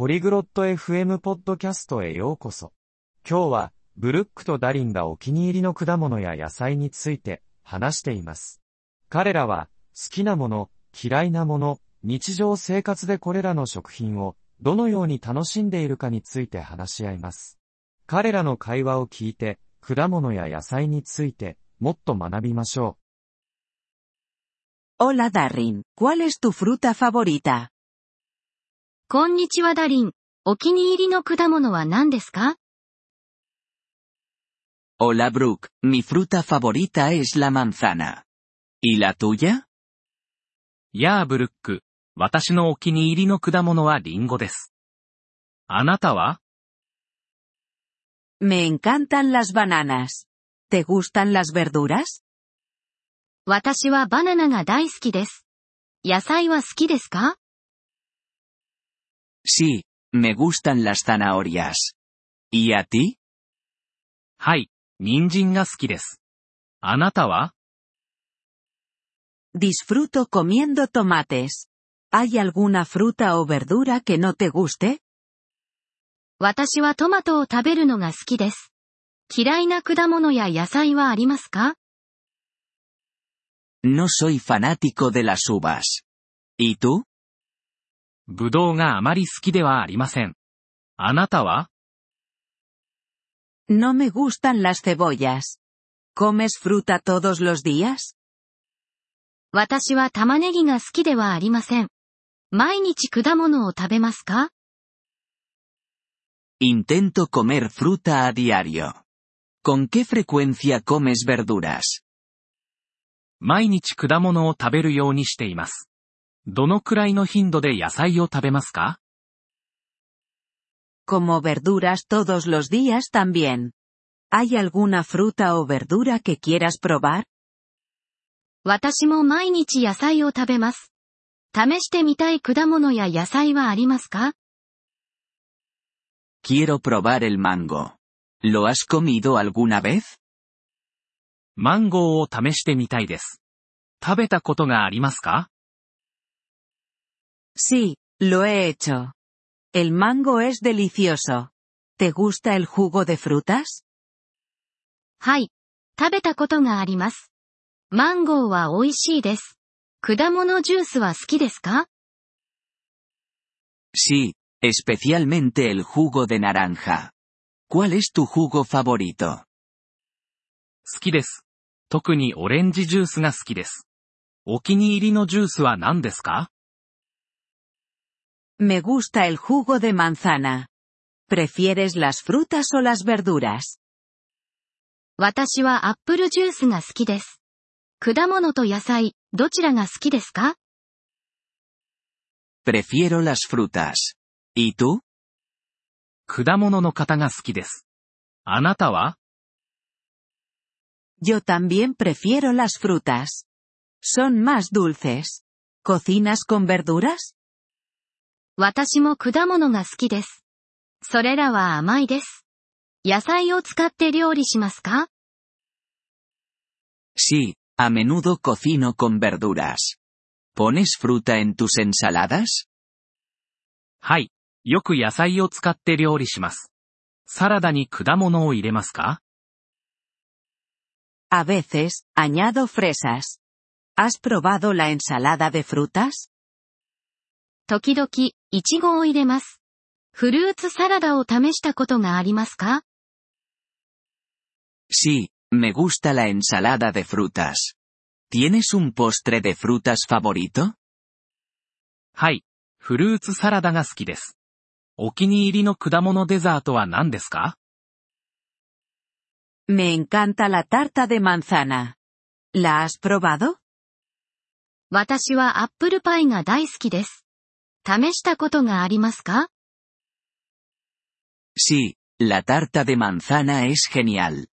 ポリグロット FM ポッドキャストへようこそ。今日は、ブルックとダリンがお気に入りの果物や野菜について話しています。彼らは、好きなもの、嫌いなもの、日常生活でこれらの食品をどのように楽しんでいるかについて話し合います。彼らの会話を聞いて、果物や野菜についてもっと学びましょう Hola Darrin, ¿cuál es tu fruta favorita? こんにちはダリン。お気に入りの果物は何ですか Hola Brooke, mi fruta favorita es la manzana. ¿Y la tuya? やあブルック、私のお気に入りの果物はリンゴです。あなたは Me encantan las bananas. ¿Te gustan las verduras? 私はバナナが大好きです。野菜は好きですか Sí, me gustan las zanahorias. ¿Y a ti? はい、人参が好きです。あなたは Disfruto comiendo tomates. ¿Hay alguna fruta o verdura que no te guste? 私はトマトを食べるのが好きです。嫌いな果物や野菜はありますか No soy fanático de las uvas. ¿Y tú? ブドウがあまり好きではありません。あなたは No me gustan las cebollas. ¿Comes fruta todos los días? 私は玉ねぎが好きではありません。毎日果物を食べますか Intento comer fruta a diario. ¿Con qué frecuencia comes verduras? 毎日果物を食べるようにしています。どのくらいの頻度で野菜を食べますか Como verduras todos los días también. ¿Hay alguna fruta o verdura que quieras probar? 私も毎日野菜を食べます。試してみたい果物や野菜はありますか Quiero probar el mango. ¿Lo has comido alguna vez? マンゴーを試してみたいです。食べたことがありますか Sí, lo he hecho. El mango es delicioso. ¿Te gusta el jugo de frutas? はい。食べたことがあります。マンゴーは美味しいです。果物ジュースは好きですか Sí, especialmente el jugo de naranja. ¿Cuál es tu jugo favorito? 好きです。特にオレンジジュースが好きです。お気に入りのジュースは何ですか Me gusta el jugo de manzana. ¿Prefieres las frutas o las verduras? 私はアップルジュースが好きです。果物と野菜、どちらが好きですか Prefiero las frutas. ¿Y tú? 果物の方が好きです。あなたは Yo también prefiero las frutas. Son más dulces. ¿Cocinas con verduras? 私も果物が好きです。それらは甘いです。野菜を使って料理しますか Sí, a menudo cocino con verduras. ¿Pones fruta en tus ensaladas? はい。よく野菜を使って料理します。サラダに果物を入れますか A veces, añado fresas. ¿Has probado la ensalada de frutas? 時々、いちごを入れます。フルーツサラダを試したことがありますか Sí, me gusta la ensalada de frutas. ¿Tienes un postre de frutas favorito? はい。フルーツサラダが好きです。お気に入りの果物デザートは何ですか Me encanta la tarta de manzana. ¿La has probado? 私はアップルパイが大好きです。試したことがありますか Sí, la tarta de manzana es genial.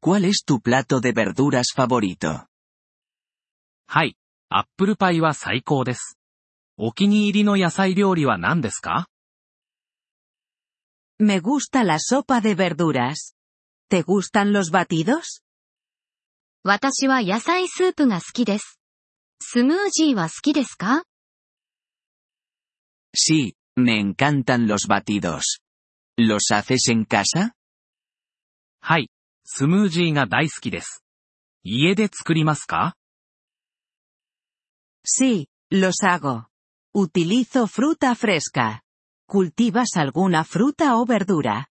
¿Cuál es tu plato de verduras favorito? はい。アップルパイは最高です。お気に入りの野菜料理は何ですか Me gusta la sopa de verduras. ¿Te gustan los batidos? 私は野菜スープが好きです。スムージーは好きですか Sí, Me encantan los batidos. ¿Los haces en casa? はい。スムージーが大好きです。家で作りますか Sí, los hago. Utilizo fruta fresca. ¿Cultivas alguna fruta o verdura?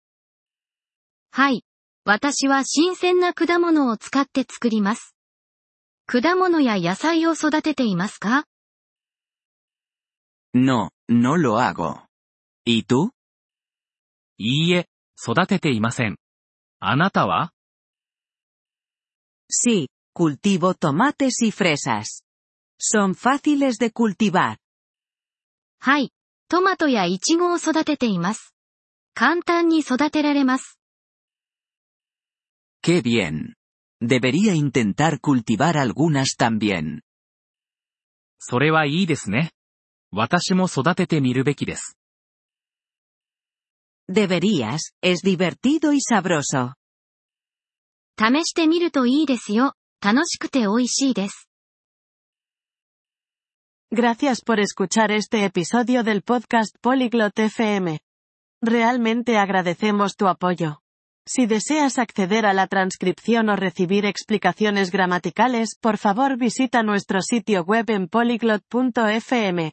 はい。私は新鮮な果物を使って作ります。果物や野菜を育てていますか No, no lo hago. ¿Y tú? いいえ、育てていません。あなたは Sí, cultivo tomates y fresas. Son fáciles de cultivar. はい。トマトやイチゴを育てています。簡単に育てられます。 ¡Qué bien! Debería intentar cultivar algunas también. それはいいですね。 私も育ててみるべきです。 Deberías, es divertido y sabroso. 試してみるといいですよ。楽しくて美味しいです。 Gracias por escuchar este episodio del podcast Polyglot FM. Realmente agradecemos tu apoyo. Si deseas acceder a la transcripción o recibir explicaciones gramaticales, por favor visita nuestro sitio web en polyglot.fm.